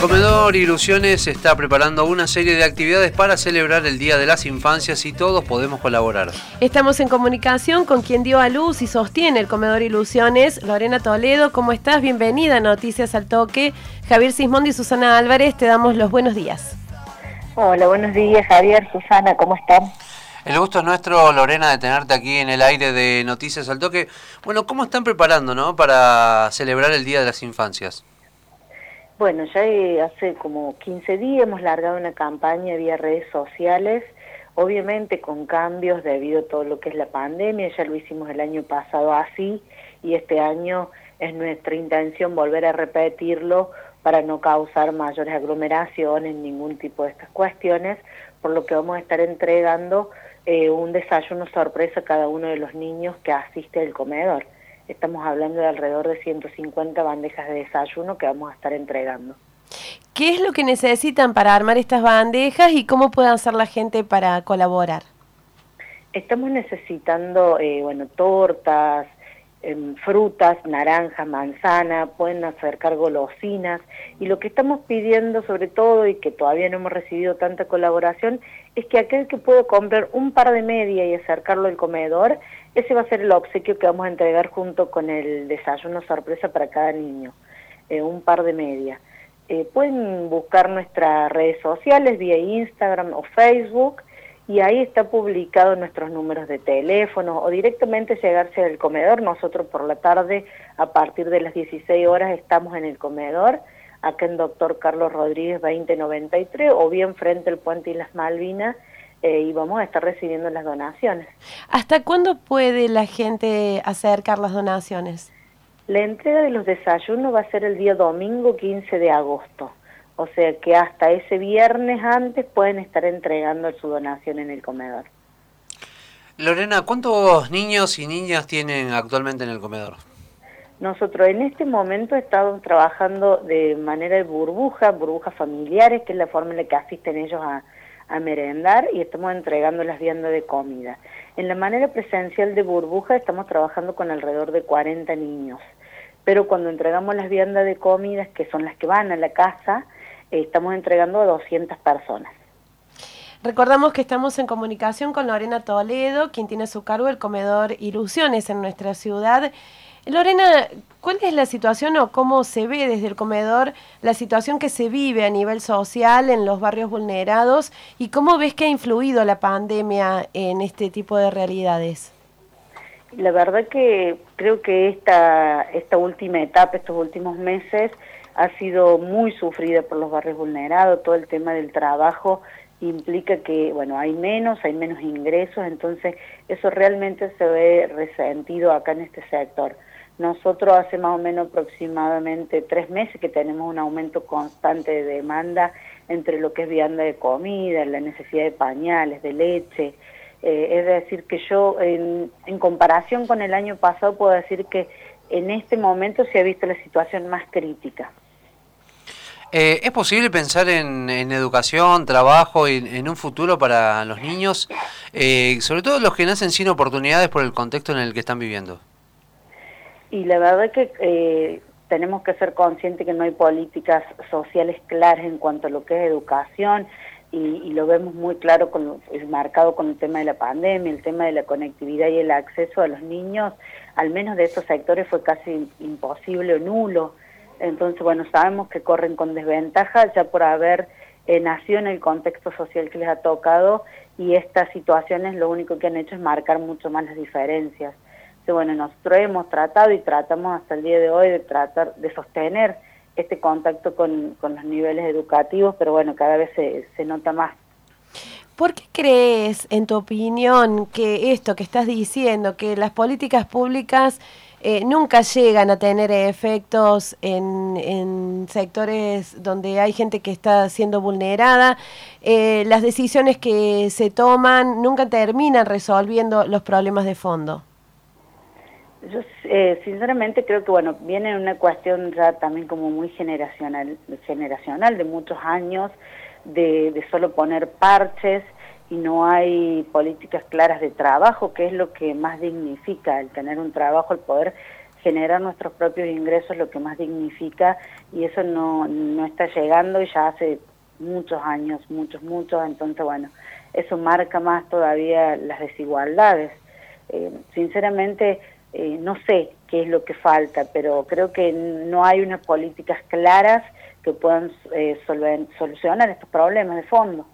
comedor Ilusiones está preparando una serie de actividades para celebrar el Día de las Infancias y todos podemos colaborar. Estamos en comunicación con quien dio a luz y sostiene el comedor Ilusiones, Lorena Toledo. ¿Cómo estás? Bienvenida a Noticias al Toque. Javier Sismondi y Susana Álvarez, te damos los buenos días. Hola, buenos días Javier, Susana, ¿cómo están? El gusto es nuestro, Lorena, de tenerte aquí en el aire de Noticias al Toque. Bueno, ¿cómo están preparando ¿no? para celebrar el Día de las Infancias? Bueno, ya hace como 15 días hemos largado una campaña vía redes sociales, obviamente con cambios debido a todo lo que es la pandemia, ya lo hicimos el año pasado así y este año es nuestra intención volver a repetirlo para no causar mayores aglomeraciones, ningún tipo de estas cuestiones, por lo que vamos a estar entregando eh, un desayuno sorpresa a cada uno de los niños que asiste al comedor. Estamos hablando de alrededor de 150 bandejas de desayuno que vamos a estar entregando. ¿Qué es lo que necesitan para armar estas bandejas y cómo puede hacer la gente para colaborar? Estamos necesitando, eh, bueno, tortas, em, frutas, naranja, manzana, pueden acercar golosinas y lo que estamos pidiendo sobre todo y que todavía no hemos recibido tanta colaboración es que aquel que pueda comprar un par de media y acercarlo al comedor, ese va a ser el obsequio que vamos a entregar junto con el desayuno sorpresa para cada niño, eh, un par de media. Eh, pueden buscar nuestras redes sociales vía Instagram o Facebook y ahí está publicado nuestros números de teléfono o directamente llegarse al comedor. Nosotros por la tarde a partir de las 16 horas estamos en el comedor acá en Doctor Carlos Rodríguez 2093 o bien frente al puente y las Malvinas eh, y vamos a estar recibiendo las donaciones. ¿Hasta cuándo puede la gente acercar las donaciones? La entrega de los desayunos va a ser el día domingo 15 de agosto, o sea que hasta ese viernes antes pueden estar entregando su donación en el comedor. Lorena, ¿cuántos niños y niñas tienen actualmente en el comedor? Nosotros en este momento estamos trabajando de manera de burbuja, burbujas familiares, que es la forma en la que asisten ellos a, merendar y estamos entregando las viandas de comida. En la manera presencial de burbuja estamos trabajando con alrededor de 40 niños, pero cuando entregamos las viandas de comida, que son las que van a la casa, estamos entregando a 200 personas. Recordamos que estamos en comunicación con Lorena Toledo, quien tiene a su cargo el comedor Ilusiones en nuestra ciudad. Lorena, ¿cuál es la situación o cómo se ve desde el comedor la situación que se vive a nivel social en los barrios vulnerados y cómo ves que ha influido la pandemia en este tipo de realidades? La verdad que creo que esta, esta última etapa, estos últimos meses, ha sido muy sufrida por los barrios vulnerados, todo el tema del trabajo implica que, bueno, hay menos, hay menos ingresos, entonces eso realmente se ve resentido acá en este sector. Nosotros hace más o menos aproximadamente tres meses que tenemos un aumento constante de demanda entre lo que es vianda de comida, la necesidad de pañales, de leche. Eh, es decir, que yo en, comparación con el año pasado puedo decir que en este momento se ha visto la situación más crítica. Eh, ¿Es posible pensar en, educación, trabajo, y en un futuro para los niños, eh, sobre todo los que nacen sin oportunidades por el contexto en el que están viviendo? y la verdad que eh, tenemos que ser conscientes que no hay políticas sociales claras en cuanto a lo que es educación y, lo vemos muy claro, con, marcado con el tema de la pandemia, el tema de la conectividad y el acceso a los niños, al menos de estos sectores fue casi imposible o nulo. Entonces, bueno, sabemos que corren con desventaja ya por haber eh, nacido en el contexto social que les ha tocado y estas situaciones lo único que han hecho es marcar mucho más las diferencias bueno, nosotros hemos tratado y tratamos hasta el día de hoy de tratar de sostener este contacto con, los niveles educativos, pero bueno, cada vez se, nota más. ¿Por qué crees, en tu opinión, que esto que estás diciendo, que las políticas públicas eh, nunca llegan a tener efectos en, en, sectores donde hay gente que está siendo vulnerada, eh, las decisiones que se toman nunca terminan resolviendo los problemas de fondo? Yo eh, sinceramente creo que bueno viene una cuestión ya también como muy generacional, generacional de muchos años de, de solo poner parches y no hay políticas claras de trabajo, que es lo que más dignifica el tener un trabajo, el poder generar nuestros propios ingresos lo que más dignifica y eso no, no está llegando y ya hace muchos años, muchos, muchos, entonces bueno, eso marca más todavía las desigualdades. Eh, sinceramente, eh, no sé qué es lo que falta, pero creo que no hay unas políticas claras que puedan eh, solucionar estos problemas de fondo.